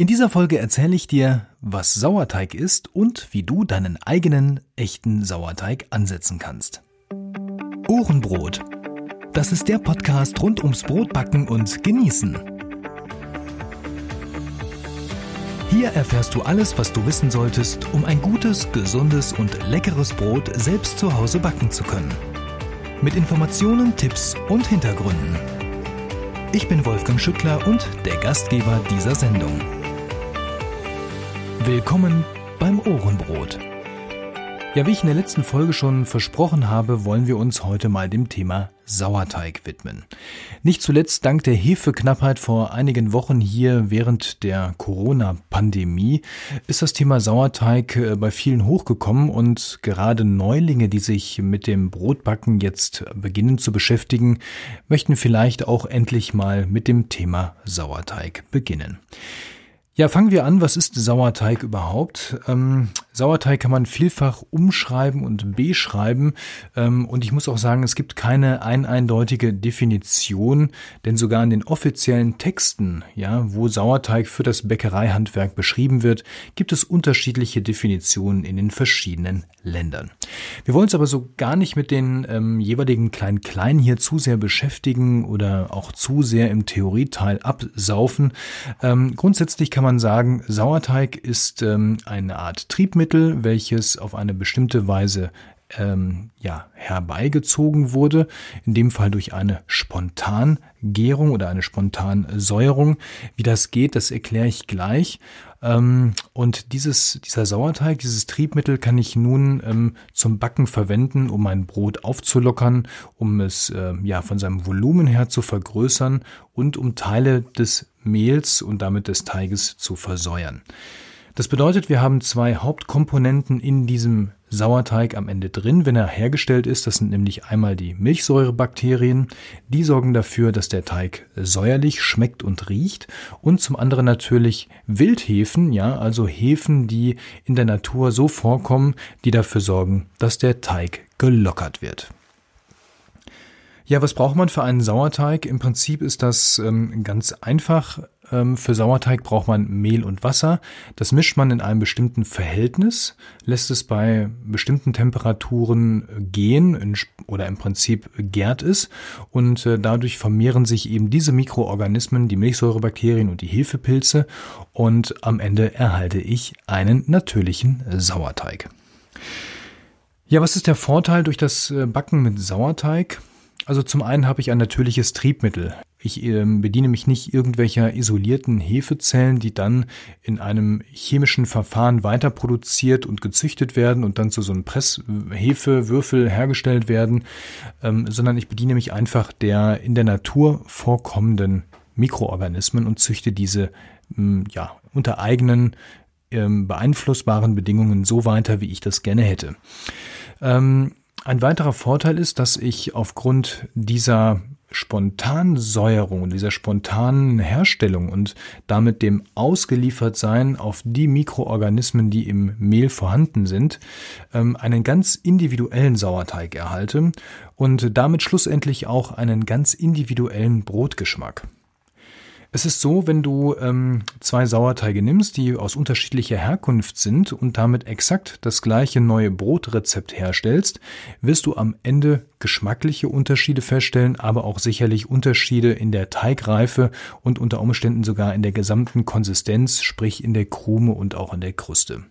In dieser Folge erzähle ich dir, was Sauerteig ist und wie du deinen eigenen echten Sauerteig ansetzen kannst. Ohrenbrot. Das ist der Podcast rund ums Brotbacken und Genießen. Hier erfährst du alles, was du wissen solltest, um ein gutes, gesundes und leckeres Brot selbst zu Hause backen zu können. Mit Informationen, Tipps und Hintergründen. Ich bin Wolfgang Schüttler und der Gastgeber dieser Sendung. Willkommen beim Ohrenbrot. Ja, wie ich in der letzten Folge schon versprochen habe, wollen wir uns heute mal dem Thema Sauerteig widmen. Nicht zuletzt dank der Hefeknappheit vor einigen Wochen hier während der Corona-Pandemie ist das Thema Sauerteig äh, bei vielen hochgekommen und gerade Neulinge, die sich mit dem Brotbacken jetzt beginnen zu beschäftigen, möchten vielleicht auch endlich mal mit dem Thema Sauerteig beginnen. Ja, fangen wir an. Was ist Sauerteig überhaupt? Ähm, Sauerteig kann man vielfach umschreiben und beschreiben. Ähm, und ich muss auch sagen, es gibt keine ein eindeutige Definition, denn sogar in den offiziellen Texten, ja, wo Sauerteig für das Bäckereihandwerk beschrieben wird, gibt es unterschiedliche Definitionen in den verschiedenen Ländern. Wir wollen uns aber so gar nicht mit den ähm, jeweiligen Kleinen hier zu sehr beschäftigen oder auch zu sehr im Theorieteil absaufen. Ähm, grundsätzlich kann man sagen, Sauerteig ist ähm, eine Art Triebmittel, welches auf eine bestimmte Weise ähm, ja, herbeigezogen wurde, in dem Fall durch eine Spontangärung oder eine Spontansäuerung. Wie das geht, das erkläre ich gleich. Ähm, und dieses, dieser Sauerteig, dieses Triebmittel kann ich nun ähm, zum Backen verwenden, um mein Brot aufzulockern, um es äh, ja von seinem Volumen her zu vergrößern und um Teile des Mehls und damit des Teiges zu versäuern. Das bedeutet, wir haben zwei Hauptkomponenten in diesem Sauerteig am Ende drin, wenn er hergestellt ist. Das sind nämlich einmal die Milchsäurebakterien. Die sorgen dafür, dass der Teig säuerlich schmeckt und riecht. Und zum anderen natürlich Wildhefen, ja, also Hefen, die in der Natur so vorkommen, die dafür sorgen, dass der Teig gelockert wird. Ja, was braucht man für einen Sauerteig? Im Prinzip ist das ähm, ganz einfach. Ähm, für Sauerteig braucht man Mehl und Wasser. Das mischt man in einem bestimmten Verhältnis, lässt es bei bestimmten Temperaturen gehen in, oder im Prinzip gärt es und äh, dadurch vermehren sich eben diese Mikroorganismen, die Milchsäurebakterien und die Hefepilze und am Ende erhalte ich einen natürlichen Sauerteig. Ja, was ist der Vorteil durch das äh, Backen mit Sauerteig? Also zum einen habe ich ein natürliches Triebmittel. Ich äh, bediene mich nicht irgendwelcher isolierten Hefezellen, die dann in einem chemischen Verfahren weiter produziert und gezüchtet werden und dann zu so einem Presshefewürfel hergestellt werden, ähm, sondern ich bediene mich einfach der in der Natur vorkommenden Mikroorganismen und züchte diese ähm, ja unter eigenen ähm, beeinflussbaren Bedingungen so weiter, wie ich das gerne hätte. Ähm, ein weiterer Vorteil ist, dass ich aufgrund dieser Spontansäuerung, dieser spontanen Herstellung und damit dem Ausgeliefertsein auf die Mikroorganismen, die im Mehl vorhanden sind, ähm, einen ganz individuellen Sauerteig erhalte und damit schlussendlich auch einen ganz individuellen Brotgeschmack. Es ist so, wenn du ähm, zwei Sauerteige nimmst, die aus unterschiedlicher Herkunft sind und damit exakt das gleiche neue Brotrezept herstellst, wirst du am Ende geschmackliche Unterschiede feststellen, aber auch sicherlich Unterschiede in der Teigreife und unter Umständen sogar in der gesamten Konsistenz, sprich in der Krume und auch in der Kruste.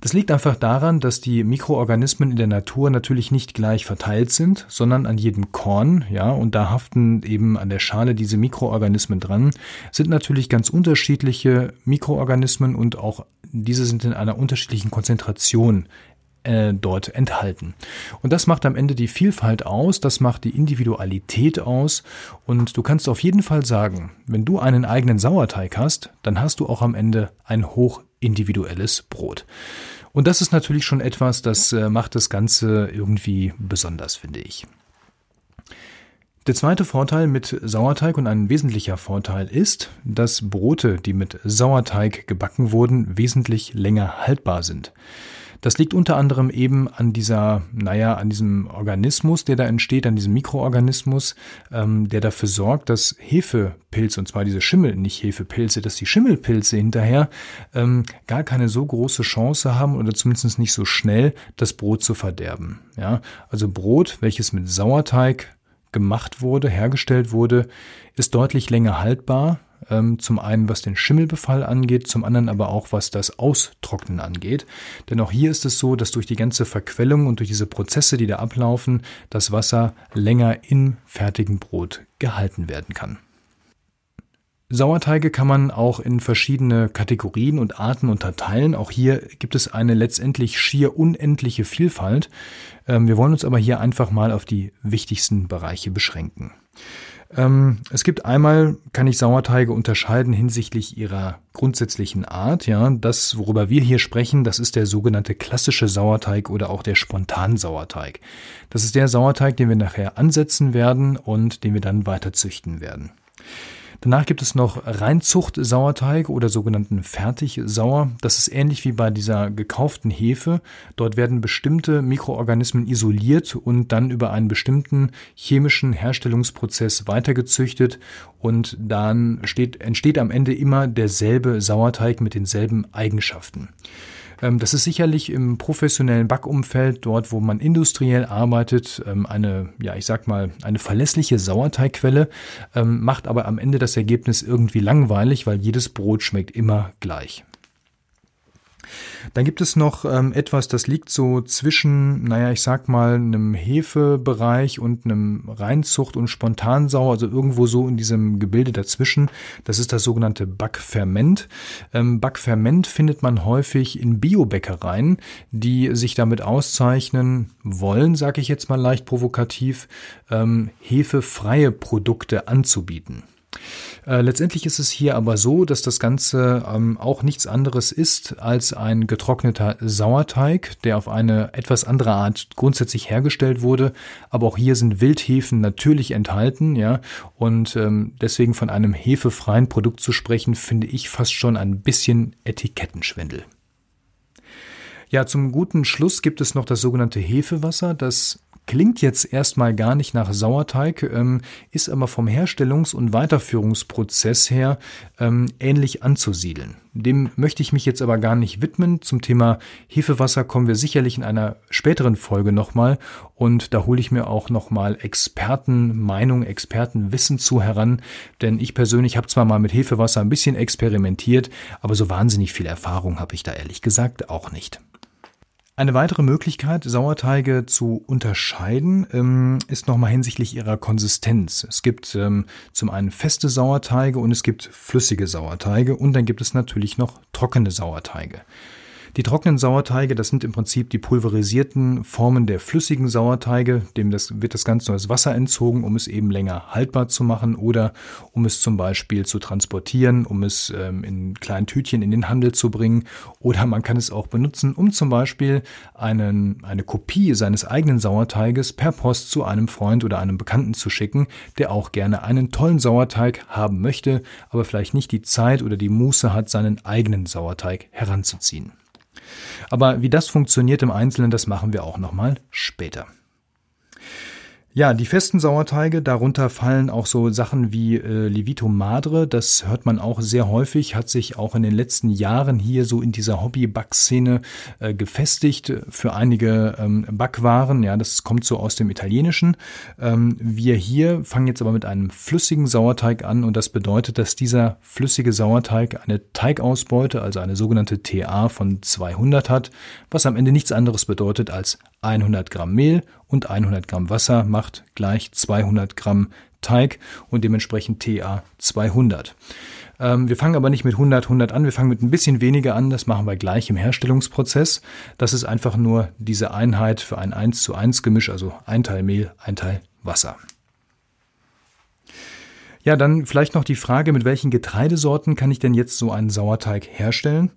Das liegt einfach daran, dass die Mikroorganismen in der Natur natürlich nicht gleich verteilt sind, sondern an jedem Korn, ja, und da haften eben an der Schale diese Mikroorganismen dran, sind natürlich ganz unterschiedliche Mikroorganismen und auch diese sind in einer unterschiedlichen Konzentration äh, dort enthalten. Und das macht am Ende die Vielfalt aus, das macht die Individualität aus und du kannst auf jeden Fall sagen, wenn du einen eigenen Sauerteig hast, dann hast du auch am Ende ein hoch individuelles Brot. Und das ist natürlich schon etwas, das äh, macht das Ganze irgendwie besonders, finde ich. Der zweite Vorteil mit Sauerteig und ein wesentlicher Vorteil ist, dass Brote, die mit Sauerteig gebacken wurden, wesentlich länger haltbar sind. Das liegt unter anderem eben an dieser, naja, an diesem Organismus, der da entsteht, an diesem Mikroorganismus, ähm, der dafür sorgt, dass Hefepilze, und zwar diese Schimmel, nicht Hefepilze, dass die Schimmelpilze hinterher ähm, gar keine so große Chance haben oder zumindest nicht so schnell, das Brot zu verderben. Ja, also Brot, welches mit Sauerteig gemacht wurde, hergestellt wurde, ist deutlich länger haltbar, zum einen was den Schimmelbefall angeht, zum anderen aber auch was das Austrocknen angeht. Denn auch hier ist es so, dass durch die ganze Verquellung und durch diese Prozesse, die da ablaufen, das Wasser länger im fertigen Brot gehalten werden kann. Sauerteige kann man auch in verschiedene Kategorien und Arten unterteilen. Auch hier gibt es eine letztendlich schier unendliche Vielfalt. Ähm, wir wollen uns aber hier einfach mal auf die wichtigsten Bereiche beschränken. Ähm, es gibt einmal, kann ich Sauerteige unterscheiden hinsichtlich ihrer grundsätzlichen Art. Ja, das, worüber wir hier sprechen, das ist der sogenannte klassische Sauerteig oder auch der Spontansauerteig. Das ist der Sauerteig, den wir nachher ansetzen werden und den wir dann weiter züchten werden. Danach gibt es noch Reinzucht-Sauerteig oder sogenannten Fertigsauer. Das ist ähnlich wie bei dieser gekauften Hefe. Dort werden bestimmte Mikroorganismen isoliert und dann über einen bestimmten chemischen Herstellungsprozess weitergezüchtet und dann steht, entsteht am Ende immer derselbe Sauerteig mit denselben Eigenschaften. Ähm, das ist sicherlich im professionellen Backumfeld, dort wo man industriell arbeitet, ähm, eine, ja, ich sag mal, eine verlässliche Sauerteigquelle, ähm, macht aber am Ende das Ergebnis irgendwie langweilig, weil jedes Brot schmeckt immer gleich. Dann gibt es noch ähm, etwas, das liegt so zwischen, naja, ich sag mal, einem Hefebereich und einem Reinzucht- und Spontansauer, also irgendwo so in diesem Gebilde dazwischen. Das ist das sogenannte Backferment. Ähm, Backferment findet man häufig in Biobäckereien, die sich damit auszeichnen wollen, sage ich jetzt mal leicht provokativ, ähm, hefefreie Produkte anzubieten. Äh, letztendlich ist es hier aber so, dass das Ganze ähm, auch nichts anderes ist als ein getrockneter Sauerteig, der auf eine etwas andere Art grundsätzlich hergestellt wurde. Aber auch hier sind Wildhefen natürlich enthalten, ja. Und ähm, deswegen von einem hefefreien Produkt zu sprechen, finde ich fast schon ein bisschen Etikettenschwindel. Ja, zum guten Schluss gibt es noch das sogenannte Hefewasser. Das Klingt jetzt erstmal gar nicht nach Sauerteig, ähm, ist aber vom Herstellungs- und Weiterführungsprozess her ähm, ähnlich anzusiedeln. Dem möchte ich mich jetzt aber gar nicht widmen. Zum Thema Hefewasser kommen wir sicherlich in einer späteren Folge nochmal und da hole ich mir auch nochmal Expertenmeinung, Expertenwissen zu heran, denn ich persönlich habe zwar mal mit Hefewasser ein bisschen experimentiert, aber so wahnsinnig viel Erfahrung habe ich da ehrlich gesagt auch nicht. Eine weitere Möglichkeit, Sauerteige zu unterscheiden, ähm, ist nochmal hinsichtlich ihrer Konsistenz. Es gibt ähm, zum einen feste Sauerteige und es gibt flüssige Sauerteige und dann gibt es natürlich noch trockene Sauerteige. Die trockenen Sauerteige, das sind im Prinzip die pulverisierten Formen der flüssigen Sauerteige. Dem das, wird das Ganze als Wasser entzogen, um es eben länger haltbar zu machen oder um es zum Beispiel zu transportieren, um es ähm, in kleinen Tütchen in den Handel zu bringen. Oder man kann es auch benutzen, um zum Beispiel einen, eine Kopie seines eigenen Sauerteiges per Post zu einem Freund oder einem Bekannten zu schicken, der auch gerne einen tollen Sauerteig haben möchte, aber vielleicht nicht die Zeit oder die Muße hat, seinen eigenen Sauerteig heranzuziehen. Aber wie das funktioniert im Einzelnen, das machen wir auch nochmal später. Ja, die festen Sauerteige, darunter fallen auch so Sachen wie äh, Levito Madre, das hört man auch sehr häufig, hat sich auch in den letzten Jahren hier so in dieser Hobby-Backszene äh, gefestigt für einige ähm, Backwaren, ja, das kommt so aus dem Italienischen. Ähm, wir hier fangen jetzt aber mit einem flüssigen Sauerteig an und das bedeutet, dass dieser flüssige Sauerteig eine Teigausbeute, also eine sogenannte TA von 200 hat, was am Ende nichts anderes bedeutet als 100 Gramm Mehl und 100 Gramm Wasser macht gleich 200 Gramm Teig und dementsprechend TA 200. Ähm, wir fangen aber nicht mit 100, 100 an, wir fangen mit ein bisschen weniger an, das machen wir gleich im Herstellungsprozess. Das ist einfach nur diese Einheit für ein 1 zu 1 Gemisch, also ein Teil Mehl, ein Teil Wasser. Ja, dann vielleicht noch die Frage, mit welchen Getreidesorten kann ich denn jetzt so einen Sauerteig herstellen?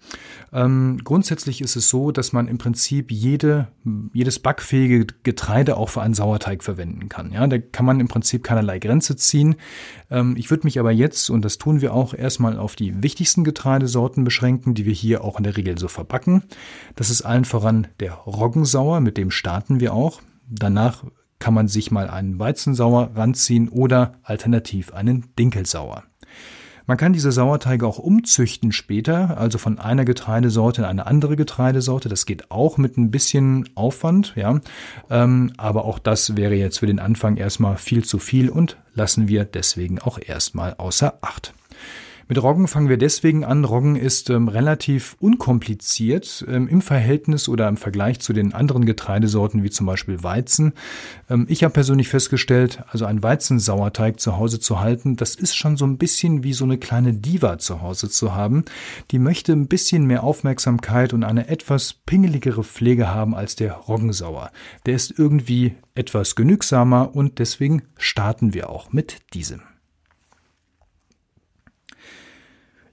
Ähm, grundsätzlich ist es so, dass man im Prinzip jede, jedes backfähige Getreide auch für einen Sauerteig verwenden kann. Ja, da kann man im Prinzip keinerlei Grenze ziehen. Ähm, ich würde mich aber jetzt, und das tun wir auch, erstmal auf die wichtigsten Getreidesorten beschränken, die wir hier auch in der Regel so verbacken. Das ist allen voran der Roggensauer, mit dem starten wir auch. Danach kann man sich mal einen Weizensauer ranziehen oder alternativ einen Dinkelsauer. Man kann diese Sauerteige auch umzüchten später, also von einer Getreidesorte in eine andere Getreidesorte. Das geht auch mit ein bisschen Aufwand, ja. Ähm, aber auch das wäre jetzt für den Anfang erstmal viel zu viel und lassen wir deswegen auch erstmal außer Acht. Mit Roggen fangen wir deswegen an. Roggen ist ähm, relativ unkompliziert ähm, im Verhältnis oder im Vergleich zu den anderen Getreidesorten wie zum Beispiel Weizen. Ähm, ich habe persönlich festgestellt, also einen Weizensauerteig zu Hause zu halten, das ist schon so ein bisschen wie so eine kleine Diva zu Hause zu haben. Die möchte ein bisschen mehr Aufmerksamkeit und eine etwas pingeligere Pflege haben als der Roggensauer. Der ist irgendwie etwas genügsamer und deswegen starten wir auch mit diesem.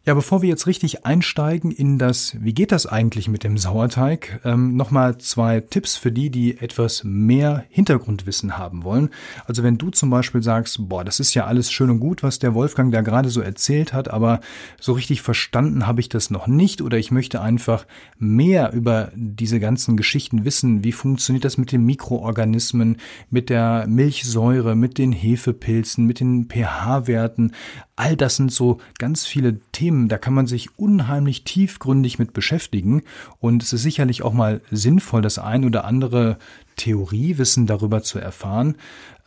Ja, bevor wir jetzt richtig einsteigen in das, wie geht das eigentlich mit dem Sauerteig, ähm, nochmal zwei Tipps für die, die etwas mehr Hintergrundwissen haben wollen. Also wenn du zum Beispiel sagst, boah, das ist ja alles schön und gut, was der Wolfgang da gerade so erzählt hat, aber so richtig verstanden habe ich das noch nicht oder ich möchte einfach mehr über diese ganzen Geschichten wissen. Wie funktioniert das mit den Mikroorganismen, mit der Milchsäure, mit den Hefepilzen, mit den pH-Werten? All das sind so ganz viele Themen, da kann man sich unheimlich tiefgründig mit beschäftigen und es ist sicherlich auch mal sinnvoll, das ein oder andere Theoriewissen darüber zu erfahren,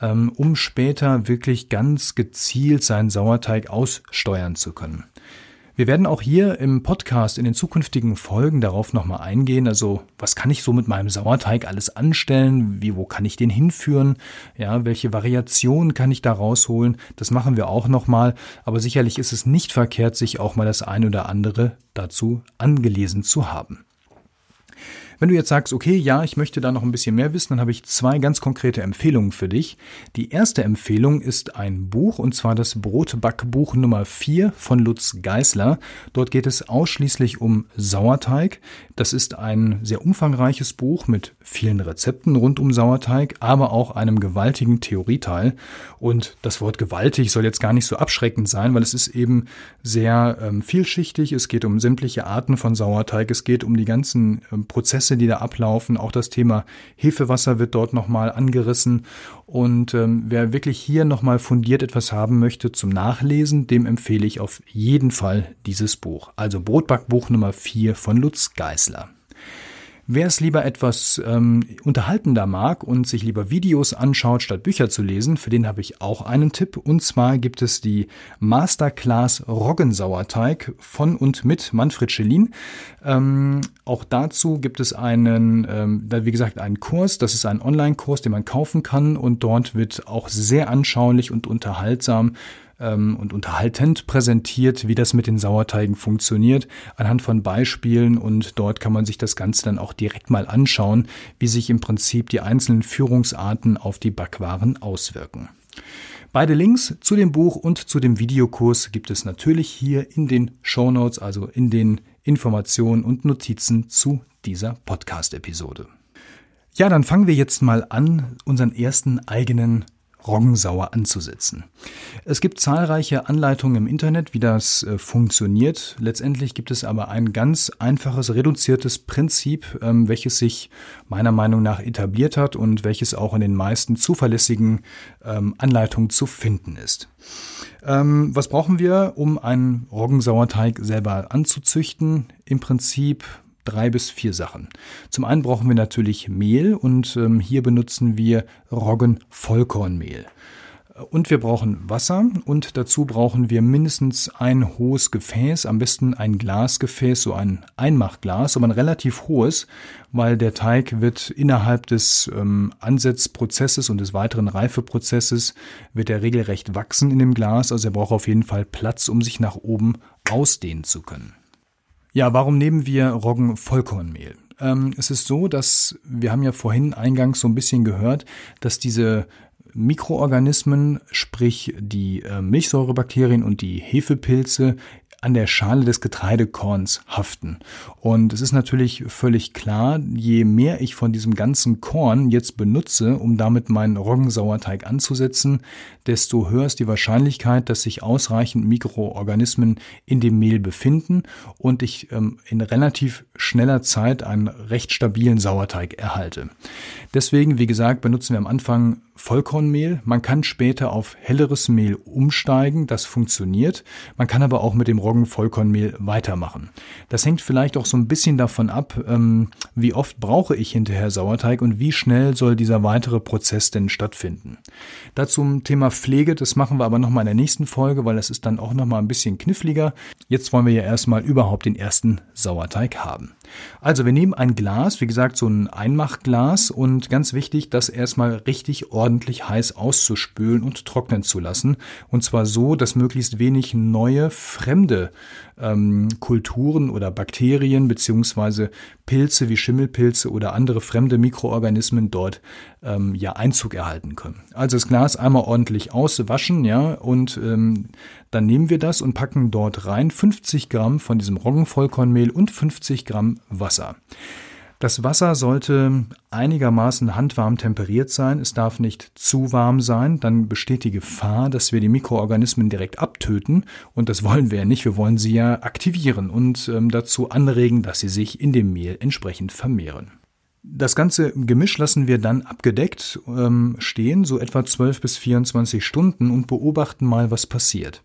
ähm, um später wirklich ganz gezielt seinen Sauerteig aussteuern zu können. Wir werden auch hier im Podcast in den zukünftigen Folgen darauf nochmal eingehen. Also, was kann ich so mit meinem Sauerteig alles anstellen? Wie, wo kann ich den hinführen? Ja, welche Variationen kann ich da rausholen? Das machen wir auch nochmal. Aber sicherlich ist es nicht verkehrt, sich auch mal das ein oder andere dazu angelesen zu haben. Wenn du jetzt sagst, okay, ja, ich möchte da noch ein bisschen mehr wissen, dann habe ich zwei ganz konkrete Empfehlungen für dich. Die erste Empfehlung ist ein Buch, und zwar das Brotbackbuch Nummer 4 von Lutz Geisler. Dort geht es ausschließlich um Sauerteig. Das ist ein sehr umfangreiches Buch mit vielen Rezepten rund um Sauerteig, aber auch einem gewaltigen Theorieteil. Und das Wort gewaltig soll jetzt gar nicht so abschreckend sein, weil es ist eben sehr ähm, vielschichtig. Es geht um sämtliche Arten von Sauerteig. Es geht um die ganzen ähm, Prozesse, Prozesse, die da ablaufen. Auch das Thema Hefewasser wird dort nochmal angerissen. Und ähm, wer wirklich hier nochmal fundiert etwas haben möchte zum Nachlesen, dem empfehle ich auf jeden Fall dieses Buch. Also Brotbackbuch Nummer 4 von Lutz Geißler. Wer es lieber etwas ähm, unterhaltender mag und sich lieber Videos anschaut, statt Bücher zu lesen, für den habe ich auch einen Tipp. Und zwar gibt es die Masterclass Roggensauerteig von und mit Manfred Schellin. Ähm, auch dazu gibt es einen, ähm, wie gesagt, einen Kurs. Das ist ein Online-Kurs, den man kaufen kann. Und dort wird auch sehr anschaulich und unterhaltsam ähm, und unterhaltend präsentiert, wie das mit den Sauerteigen funktioniert, anhand von Beispielen und dort kann man sich das Ganze dann auch direkt mal anschauen, wie sich im Prinzip die einzelnen Führungsarten auf die Backwaren auswirken. Beide Links zu dem Buch und zu dem Videokurs gibt es natürlich hier in den Show Notes, also in den Informationen und Notizen zu dieser Podcast-Episode. Ja, dann fangen wir jetzt mal an, unseren ersten eigenen Roggensauer anzusetzen. Es gibt zahlreiche Anleitungen im Internet, wie das äh, funktioniert. Letztendlich gibt es aber ein ganz einfaches, reduziertes Prinzip, ähm, welches sich meiner Meinung nach etabliert hat und welches auch in den meisten zuverlässigen ähm, Anleitungen zu finden ist. Ähm, was brauchen wir, um einen Roggensauerteig selber anzuzüchten? Im Prinzip drei bis vier Sachen. Zum einen brauchen wir natürlich Mehl und ähm, hier benutzen wir Roggen-Vollkornmehl. Und wir brauchen Wasser und dazu brauchen wir mindestens ein hohes Gefäß, am besten ein Glasgefäß, so ein Einmachglas, aber ein relativ hohes, weil der Teig wird innerhalb des ähm, Ansetzprozesses und des weiteren Reifeprozesses wird er regelrecht wachsen in dem Glas, also er braucht auf jeden Fall Platz, um sich nach oben ausdehnen zu können. Ja, warum nehmen wir Roggen-Vollkornmehl? Ähm, es ist so, dass wir haben ja vorhin eingangs so ein bisschen gehört, dass diese Mikroorganismen, sprich die äh, Milchsäurebakterien und die Hefepilze, an der Schale des Getreidekorns haften. Und es ist natürlich völlig klar, je mehr ich von diesem ganzen Korn jetzt benutze, um damit meinen Roggensauerteig anzusetzen, desto höher ist die Wahrscheinlichkeit, dass sich ausreichend Mikroorganismen in dem Mehl befinden und ich ähm, in relativ schneller Zeit einen recht stabilen Sauerteig erhalte. Deswegen, wie gesagt, benutzen wir am Anfang Vollkornmehl. Man kann später auf helleres Mehl umsteigen, das funktioniert. Man kann aber auch mit dem Roggen-Vollkornmehl weitermachen. Das hängt vielleicht auch so ein bisschen davon ab, ähm, wie oft brauche ich hinterher Sauerteig und wie schnell soll dieser weitere Prozess denn stattfinden. Dazu zum Thema Pflege, das machen wir aber nochmal in der nächsten Folge, weil das ist dann auch nochmal ein bisschen kniffliger. Jetzt wollen wir ja erstmal überhaupt den ersten Sauerteig haben. Also wir nehmen ein Glas, wie gesagt so ein Einmachglas und ganz wichtig, das erstmal richtig ordentlich heiß auszuspülen und trocknen zu lassen. Und zwar so, dass möglichst wenig neue, fremde ähm, Kulturen oder Bakterien beziehungsweise Pilze wie Schimmelpilze oder andere fremde Mikroorganismen dort ähm, ja Einzug erhalten können. Also das Glas einmal ordentlich auswaschen, ja, und ähm, dann nehmen wir das und packen dort rein 50 Gramm von diesem Roggenvollkornmehl und 50 Gramm Wasser. Das Wasser sollte einigermaßen handwarm temperiert sein. Es darf nicht zu warm sein. Dann besteht die Gefahr, dass wir die Mikroorganismen direkt abtöten. Und das wollen wir ja nicht. Wir wollen sie ja aktivieren und ähm, dazu anregen, dass sie sich in dem Mehl entsprechend vermehren. Das ganze Gemisch lassen wir dann abgedeckt ähm, stehen, so etwa 12 bis 24 Stunden und beobachten mal, was passiert.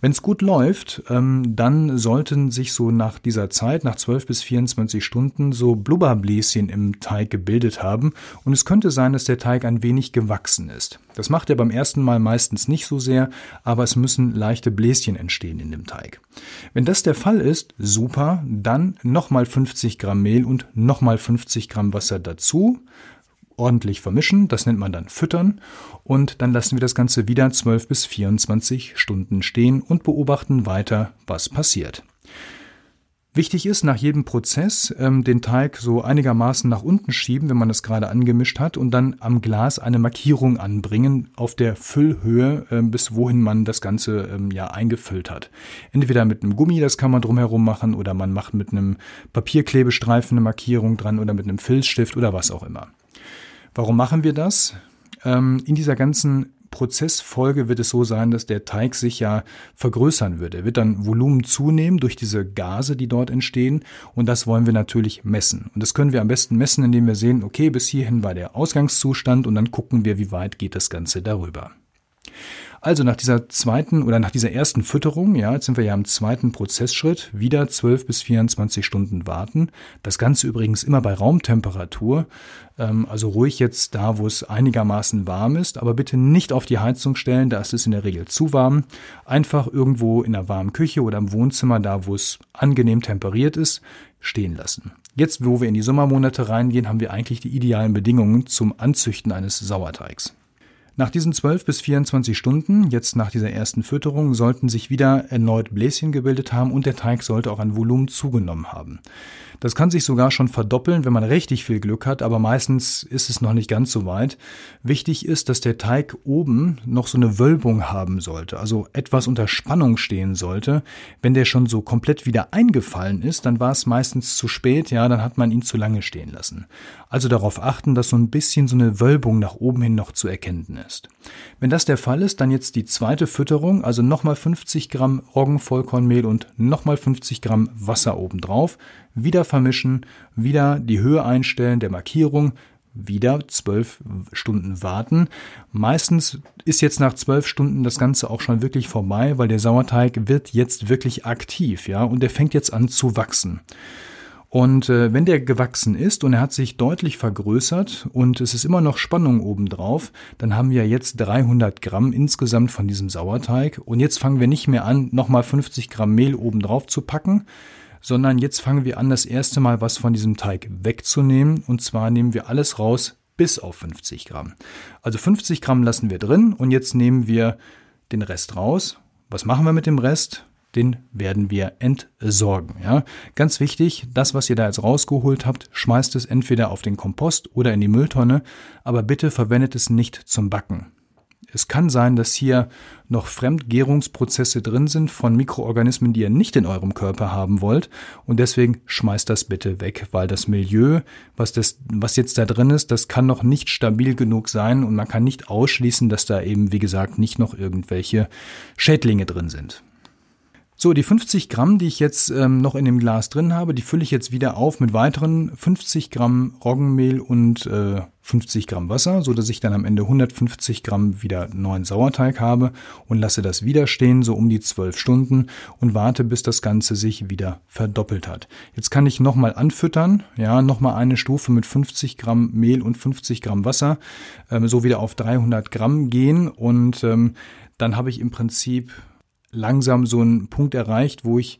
Wenn es gut läuft, ähm, dann sollten sich so nach dieser Zeit, nach 12 bis 24 Stunden, so Blubberbläschen im Teig gebildet haben und es könnte sein, dass der Teig ein wenig gewachsen ist. Das macht er beim ersten Mal meistens nicht so sehr, aber es müssen leichte Bläschen entstehen in dem Teig. Wenn das der Fall ist, super, dann nochmal 50 Gramm Mehl und nochmal 50 Gramm Wasser dazu, ordentlich vermischen, das nennt man dann füttern und dann lassen wir das Ganze wieder 12 bis 24 Stunden stehen und beobachten weiter, was passiert. Wichtig ist, nach jedem Prozess ähm, den Teig so einigermaßen nach unten schieben, wenn man das gerade angemischt hat, und dann am Glas eine Markierung anbringen auf der Füllhöhe, äh, bis wohin man das Ganze ähm, ja eingefüllt hat. Entweder mit einem Gummi, das kann man drumherum machen, oder man macht mit einem Papierklebestreifen eine Markierung dran oder mit einem Filzstift oder was auch immer. Warum machen wir das? Ähm, in dieser ganzen Prozessfolge wird es so sein, dass der Teig sich ja vergrößern wird. Er wird dann Volumen zunehmen durch diese Gase, die dort entstehen. Und das wollen wir natürlich messen. Und das können wir am besten messen, indem wir sehen, okay, bis hierhin war der Ausgangszustand und dann gucken wir, wie weit geht das Ganze darüber. Also nach dieser zweiten oder nach dieser ersten Fütterung, ja, jetzt sind wir ja im zweiten Prozessschritt, wieder 12 bis 24 Stunden warten. Das Ganze übrigens immer bei Raumtemperatur, ähm, also ruhig jetzt da, wo es einigermaßen warm ist, aber bitte nicht auf die Heizung stellen, da ist es in der Regel zu warm. Einfach irgendwo in der warmen Küche oder im Wohnzimmer, da wo es angenehm temperiert ist, stehen lassen. Jetzt, wo wir in die Sommermonate reingehen, haben wir eigentlich die idealen Bedingungen zum Anzüchten eines Sauerteigs. Nach diesen 12 bis 24 Stunden, jetzt nach dieser ersten Fütterung, sollten sich wieder erneut Bläschen gebildet haben und der Teig sollte auch an Volumen zugenommen haben. Das kann sich sogar schon verdoppeln, wenn man richtig viel Glück hat, aber meistens ist es noch nicht ganz so weit. Wichtig ist, dass der Teig oben noch so eine Wölbung haben sollte, also etwas unter Spannung stehen sollte. Wenn der schon so komplett wieder eingefallen ist, dann war es meistens zu spät, ja, dann hat man ihn zu lange stehen lassen. Also darauf achten, dass so ein bisschen so eine Wölbung nach oben hin noch zu erkennen ist. Wenn das der Fall ist, dann jetzt die zweite Fütterung, also nochmal 50 Gramm Roggenvollkornmehl und nochmal 50 Gramm Wasser obendrauf wieder vermischen, wieder die Höhe einstellen der Markierung, wieder zwölf Stunden warten. Meistens ist jetzt nach zwölf Stunden das Ganze auch schon wirklich vorbei, weil der Sauerteig wird jetzt wirklich aktiv, ja, und er fängt jetzt an zu wachsen. Und äh, wenn der gewachsen ist und er hat sich deutlich vergrößert und es ist immer noch Spannung obendrauf, dann haben wir jetzt 300 Gramm insgesamt von diesem Sauerteig. Und jetzt fangen wir nicht mehr an, nochmal 50 Gramm Mehl obendrauf zu packen, sondern jetzt fangen wir an, das erste Mal was von diesem Teig wegzunehmen. Und zwar nehmen wir alles raus bis auf 50 Gramm. Also 50 Gramm lassen wir drin und jetzt nehmen wir den Rest raus. Was machen wir mit dem Rest? Den werden wir entsorgen. Ja? Ganz wichtig, das, was ihr da jetzt rausgeholt habt, schmeißt es entweder auf den Kompost oder in die Mülltonne, aber bitte verwendet es nicht zum Backen. Es kann sein, dass hier noch Fremdgärungsprozesse drin sind von Mikroorganismen, die ihr nicht in eurem Körper haben wollt. Und deswegen schmeißt das bitte weg, weil das Milieu, was, das, was jetzt da drin ist, das kann noch nicht stabil genug sein und man kann nicht ausschließen, dass da eben, wie gesagt, nicht noch irgendwelche Schädlinge drin sind. So, die 50 Gramm, die ich jetzt ähm, noch in dem Glas drin habe, die fülle ich jetzt wieder auf mit weiteren 50 Gramm Roggenmehl und äh, 50 Gramm Wasser, so dass ich dann am Ende 150 Gramm wieder neuen Sauerteig habe und lasse das wieder stehen, so um die 12 Stunden und warte, bis das Ganze sich wieder verdoppelt hat. Jetzt kann ich nochmal anfüttern, ja, nochmal eine Stufe mit 50 Gramm Mehl und 50 Gramm Wasser, ähm, so wieder auf 300 Gramm gehen und ähm, dann habe ich im Prinzip langsam so einen Punkt erreicht, wo ich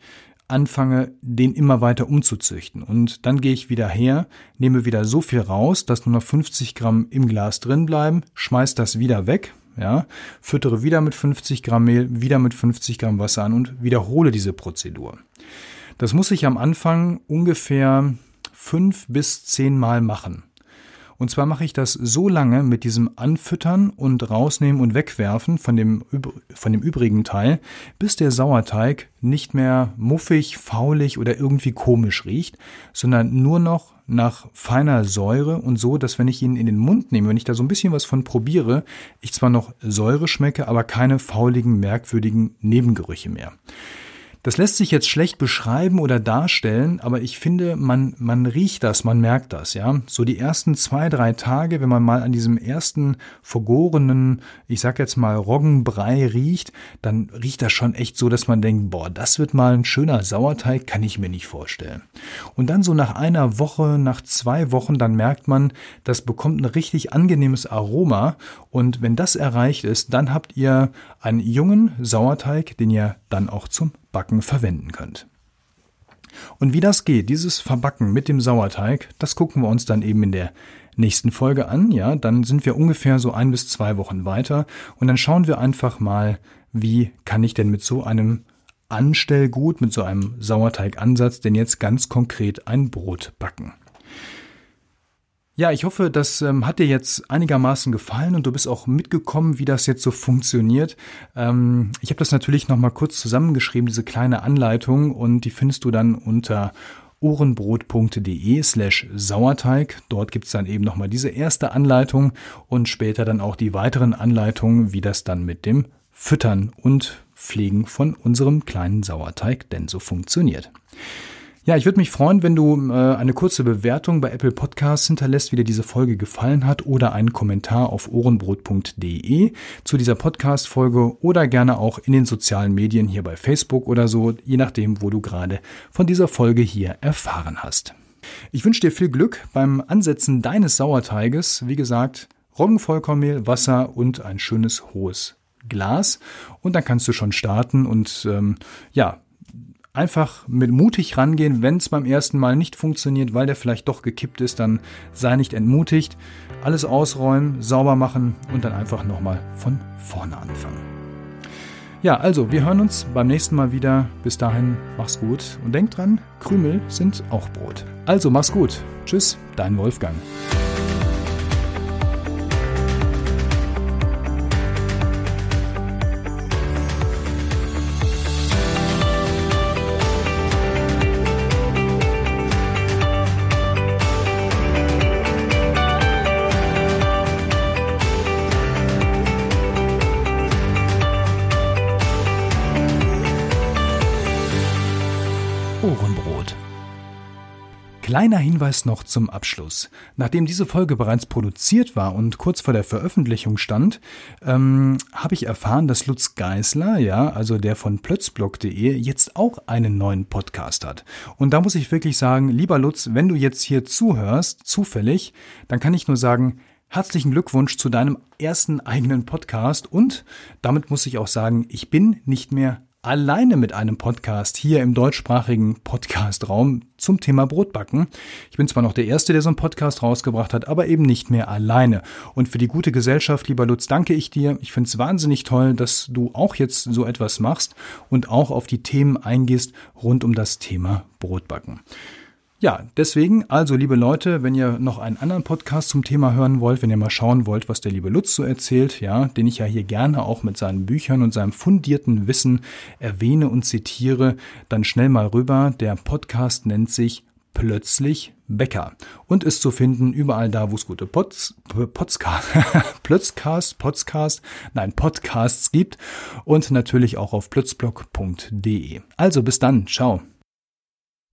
anfange, den immer weiter umzuzüchten. Und dann gehe ich wieder her, nehme wieder so viel raus, dass nur noch 50 Gramm im Glas drin bleiben, schmeiß das wieder weg, ja, füttere wieder mit 50 Gramm Mehl, wieder mit 50 Gramm Wasser an und wiederhole diese Prozedur. Das muss ich am Anfang ungefähr fünf bis zehn Mal machen. Und zwar mache ich das so lange mit diesem Anfüttern und rausnehmen und wegwerfen von dem, von dem übrigen Teil, bis der Sauerteig nicht mehr muffig, faulig oder irgendwie komisch riecht, sondern nur noch nach feiner Säure und so, dass wenn ich ihn in den Mund nehme, wenn ich da so ein bisschen was von probiere, ich zwar noch Säure schmecke, aber keine fauligen, merkwürdigen Nebengerüche mehr. Das lässt sich jetzt schlecht beschreiben oder darstellen, aber ich finde, man, man riecht das, man merkt das, ja. So die ersten zwei, drei Tage, wenn man mal an diesem ersten vergorenen, ich sag jetzt mal Roggenbrei riecht, dann riecht das schon echt so, dass man denkt, boah, das wird mal ein schöner Sauerteig, kann ich mir nicht vorstellen. Und dann so nach einer Woche, nach zwei Wochen, dann merkt man, das bekommt ein richtig angenehmes Aroma und wenn das erreicht ist, dann habt ihr einen jungen Sauerteig, den ihr dann auch zum Backen verwenden könnt. Und wie das geht, dieses Verbacken mit dem Sauerteig, das gucken wir uns dann eben in der nächsten Folge an. Ja, dann sind wir ungefähr so ein bis zwei Wochen weiter und dann schauen wir einfach mal, wie kann ich denn mit so einem Anstellgut, mit so einem Sauerteigansatz denn jetzt ganz konkret ein Brot backen. Ja, ich hoffe, das ähm, hat dir jetzt einigermaßen gefallen und du bist auch mitgekommen, wie das jetzt so funktioniert. Ähm, ich habe das natürlich nochmal kurz zusammengeschrieben, diese kleine Anleitung, und die findest du dann unter ohrenbrot.de slash Sauerteig. Dort gibt's dann eben nochmal diese erste Anleitung und später dann auch die weiteren Anleitungen, wie das dann mit dem Füttern und Pflegen von unserem kleinen Sauerteig denn so funktioniert. Ja, ich würde mich freuen, wenn du äh, eine kurze Bewertung bei Apple Podcasts hinterlässt, wie dir diese Folge gefallen hat oder einen Kommentar auf ohrenbrot.de zu dieser Podcast-Folge oder gerne auch in den sozialen Medien hier bei Facebook oder so, je nachdem, wo du gerade von dieser Folge hier erfahren hast. Ich wünsche dir viel Glück beim Ansetzen deines Sauerteiges. Wie gesagt, Roggenvollkornmehl, Wasser und ein schönes hohes Glas. Und dann kannst du schon starten und ähm, ja, einfach mit mutig rangehen, wenn es beim ersten Mal nicht funktioniert, weil der vielleicht doch gekippt ist, dann sei nicht entmutigt, alles ausräumen, sauber machen und dann einfach nochmal von vorne anfangen. Ja, also wir hören uns beim nächsten Mal wieder. Bis dahin, mach's gut und denk dran, Krümel sind auch Brot. Also mach's gut. Tschüss, dein Wolfgang. Kleiner Hinweis noch zum Abschluss. Nachdem diese Folge bereits produziert war und kurz vor der Veröffentlichung stand, ähm, habe ich erfahren, dass Lutz Geisler, ja, also der von plötzblog.de, jetzt auch einen neuen Podcast hat. Und da muss ich wirklich sagen, lieber Lutz, wenn du jetzt hier zuhörst, zufällig, dann kann ich nur sagen, Herzlichen Glückwunsch zu deinem ersten eigenen Podcast und damit muss ich auch sagen, ich bin nicht mehr alleine mit einem Podcast hier im deutschsprachigen Podcastraum zum Thema Brotbacken. Ich bin zwar noch der Erste, der so einen Podcast rausgebracht hat, aber eben nicht mehr alleine. Und für die gute Gesellschaft, lieber Lutz, danke ich dir. Ich finde es wahnsinnig toll, dass du auch jetzt so etwas machst und auch auf die Themen eingehst rund um das Thema Brotbacken. Ja, deswegen, also liebe Leute, wenn ihr noch einen anderen Podcast zum Thema hören wollt, wenn ihr mal schauen wollt, was der liebe Lutz so erzählt, ja, den ich ja hier gerne auch mit seinen Büchern und seinem fundierten Wissen erwähne und zitiere, dann schnell mal rüber. Der Podcast nennt sich Plötzlich Bäcker und ist zu finden überall da, wo es gute Pods, Podcast, Plötzcast, Podcast, nein, Podcasts gibt und natürlich auch auf plötzblock.de. Also bis dann, ciao.